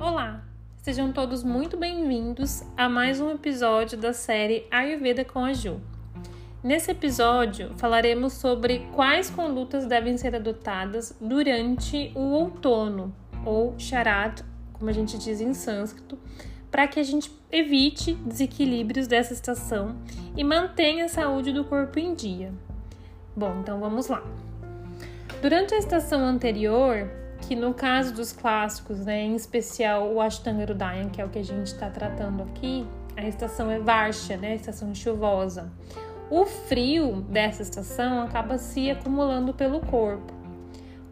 Olá, sejam todos muito bem-vindos a mais um episódio da série Ayurveda com a Ju. Nesse episódio, falaremos sobre quais condutas devem ser adotadas durante o outono, ou Sharad, como a gente diz em sânscrito, para que a gente evite desequilíbrios dessa estação e mantenha a saúde do corpo em dia. Bom, então vamos lá. Durante a estação anterior, que no caso dos clássicos, né, em especial o Ashtanga Udayan, que é o que a gente está tratando aqui, a estação é Varsha, né, a estação chuvosa. O frio dessa estação acaba se acumulando pelo corpo.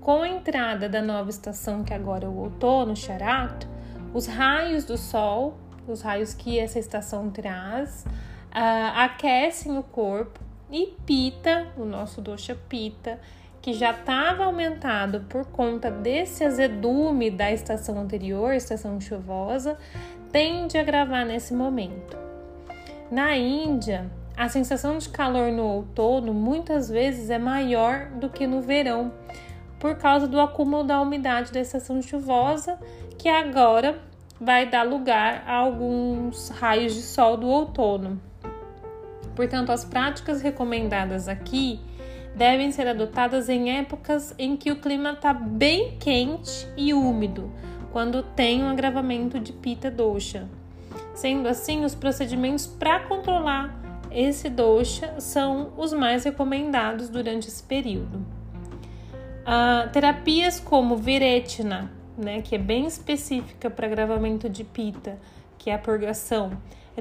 Com a entrada da nova estação, que agora é o outono, Sharat, os raios do sol, os raios que essa estação traz, uh, aquecem o corpo e Pita, o nosso dosha Pita, que já estava aumentado por conta desse azedume da estação anterior, estação chuvosa, tende a agravar nesse momento. Na Índia, a sensação de calor no outono muitas vezes é maior do que no verão, por causa do acúmulo da umidade da estação chuvosa, que agora vai dar lugar a alguns raios de sol do outono. Portanto, as práticas recomendadas aqui devem ser adotadas em épocas em que o clima está bem quente e úmido, quando tem um agravamento de pita dosha. Sendo assim, os procedimentos para controlar esse dosha são os mais recomendados durante esse período. Uh, terapias como viretina, né, que é bem específica para agravamento de pita, que é a purgação,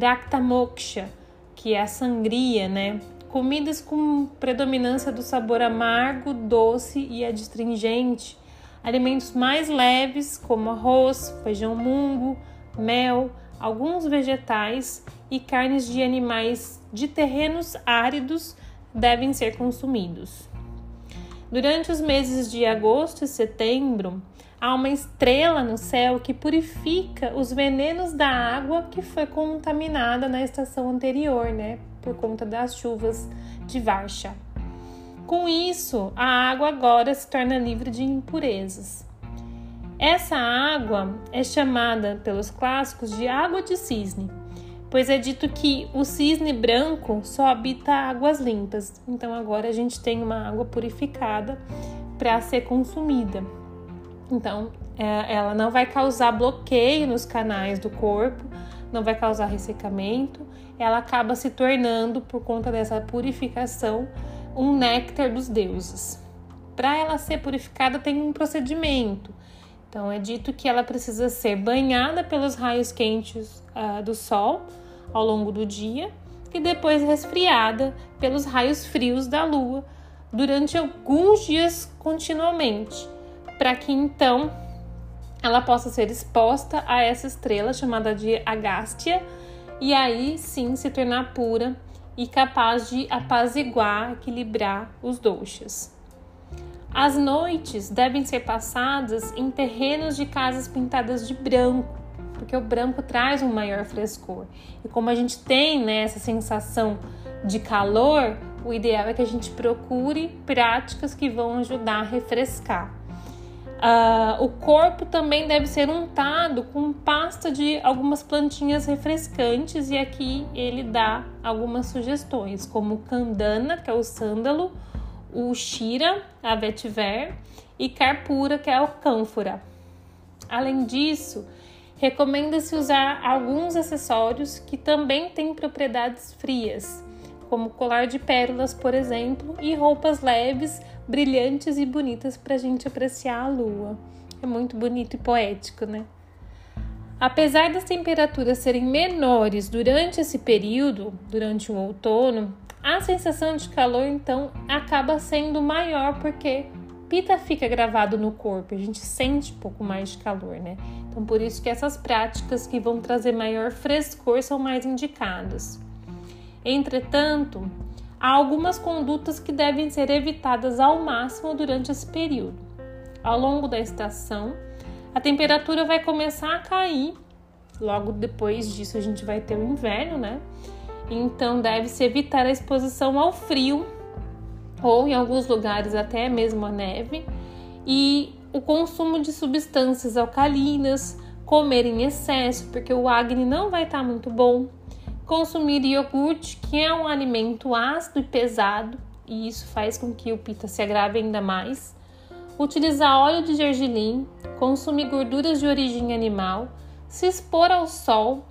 rakta moksha, que é a sangria, né, comidas com predominância do sabor amargo, doce e adstringente, alimentos mais leves como arroz, feijão mungo, mel, alguns vegetais e carnes de animais de terrenos áridos devem ser consumidos. Durante os meses de agosto e setembro, há uma estrela no céu que purifica os venenos da água que foi contaminada na estação anterior, né, por conta das chuvas de Varsha. Com isso, a água agora se torna livre de impurezas. Essa água é chamada pelos clássicos de água de cisne, pois é dito que o cisne branco só habita águas limpas. Então agora a gente tem uma água purificada para ser consumida. Então ela não vai causar bloqueio nos canais do corpo, não vai causar ressecamento, ela acaba se tornando, por conta dessa purificação, um néctar dos deuses. Para ela ser purificada, tem um procedimento. Então, é dito que ela precisa ser banhada pelos raios quentes uh, do sol ao longo do dia e depois resfriada pelos raios frios da lua durante alguns dias continuamente, para que então ela possa ser exposta a essa estrela chamada de Agástia e aí sim se tornar pura e capaz de apaziguar, equilibrar os doxas. As noites devem ser passadas em terrenos de casas pintadas de branco, porque o branco traz um maior frescor. E como a gente tem né, essa sensação de calor, o ideal é que a gente procure práticas que vão ajudar a refrescar. Uh, o corpo também deve ser untado com pasta de algumas plantinhas refrescantes, e aqui ele dá algumas sugestões, como o candana, que é o sândalo, o shira, a vetiver, e carpura, que é o cânfora. Além disso, recomenda-se usar alguns acessórios que também têm propriedades frias, como colar de pérolas, por exemplo, e roupas leves brilhantes e bonitas para a gente apreciar a lua. É muito bonito e poético, né? Apesar das temperaturas serem menores durante esse período, durante o outono, a sensação de calor então acaba sendo maior porque pita fica gravado no corpo, a gente sente um pouco mais de calor, né? Então por isso que essas práticas que vão trazer maior frescor são mais indicadas. Entretanto, há algumas condutas que devem ser evitadas ao máximo durante esse período. Ao longo da estação, a temperatura vai começar a cair. Logo depois disso, a gente vai ter o inverno, né? Então, deve-se evitar a exposição ao frio ou, em alguns lugares, até mesmo a neve, e o consumo de substâncias alcalinas, comer em excesso, porque o acne não vai estar tá muito bom, consumir iogurte, que é um alimento ácido e pesado, e isso faz com que o pita se agrave ainda mais, utilizar óleo de gergelim, consumir gorduras de origem animal, se expor ao sol,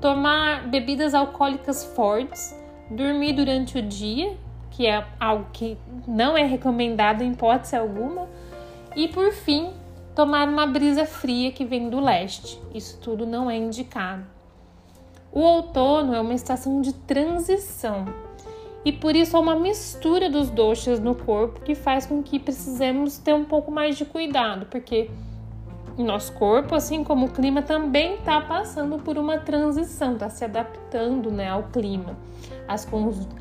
tomar bebidas alcoólicas fortes, dormir durante o dia, que é algo que não é recomendado em hipótese alguma, e por fim, tomar uma brisa fria que vem do leste. Isso tudo não é indicado. O outono é uma estação de transição e por isso há uma mistura dos doxas no corpo que faz com que precisemos ter um pouco mais de cuidado, porque nosso corpo, assim como o clima, também está passando por uma transição, está se adaptando né, ao clima, às,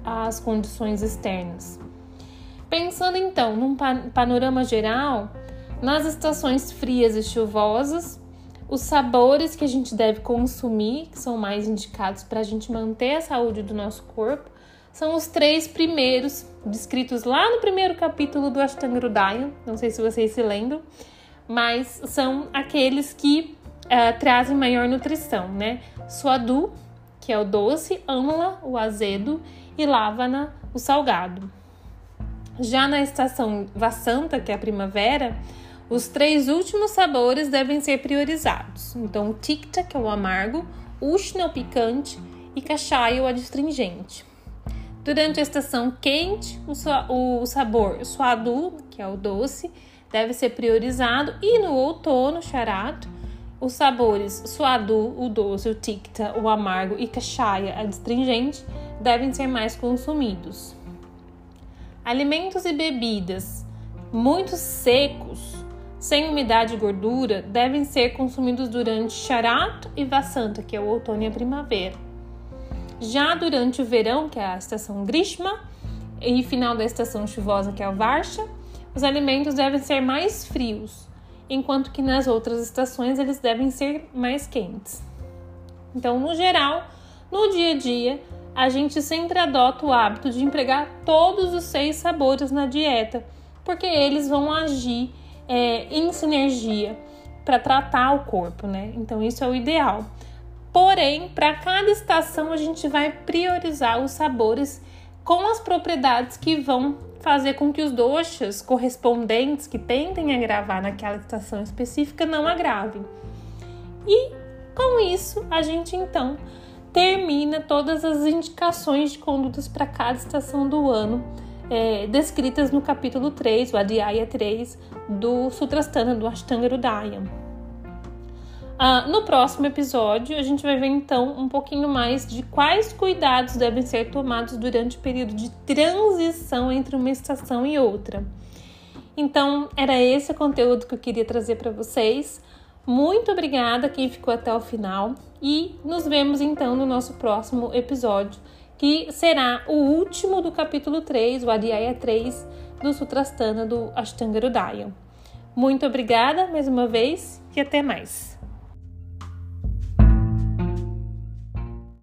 às condições externas. Pensando então num panorama geral, nas estações frias e chuvosas, os sabores que a gente deve consumir, que são mais indicados para a gente manter a saúde do nosso corpo, são os três primeiros, descritos lá no primeiro capítulo do Ashtanga Não sei se vocês se lembram, mas são aqueles que uh, trazem maior nutrição, né? Suadu, que é o doce, Amla, o azedo, e Lavana, o salgado. Já na estação Vassanta, que é a primavera, os três últimos sabores devem ser priorizados. Então, Tikta, que é o amargo, Ushna, o picante, e Kashaya, o adstringente. Durante a estação quente, o, sabor Suadu, que é o doce, deve ser priorizado, e no outono, Charato, os sabores Suadu, o doce, o Tikta, o amargo e Kashaya, a adstringente, devem ser mais consumidos. Alimentos e bebidas muito secos sem umidade e gordura devem ser consumidos durante Charat e Vasanta, que é o outono e a primavera. Já durante o verão, que é a estação Grishma, e final da estação chuvosa, que é o Varsha, os alimentos devem ser mais frios, enquanto que nas outras estações eles devem ser mais quentes. Então, no geral, no dia a dia, a gente sempre adota o hábito de empregar todos os seis sabores na dieta, porque eles vão agir é, em sinergia para tratar o corpo, né? Então isso é o ideal. Porém, para cada estação a gente vai priorizar os sabores com as propriedades que vão fazer com que os doxas correspondentes que tentem agravar naquela estação específica não agravem. E com isso, a gente então termina todas as indicações de condutas para cada estação do ano é, descritas no capítulo 3, o Adhyaya 3, do Sutrasthana, do Ashtanga Hridaya. Ah, no próximo episódio, a gente vai ver então um pouquinho mais de quais cuidados devem ser tomados durante o período de transição entre uma estação e outra. Então, era esse o conteúdo que eu queria trazer para vocês. Muito obrigada quem ficou até o final e nos vemos então no nosso próximo episódio que será o último do capítulo 3, o Adhyaya 3 do Sutrasthana do Ashtanga Hridaya. Muito obrigada mais uma vez e até mais.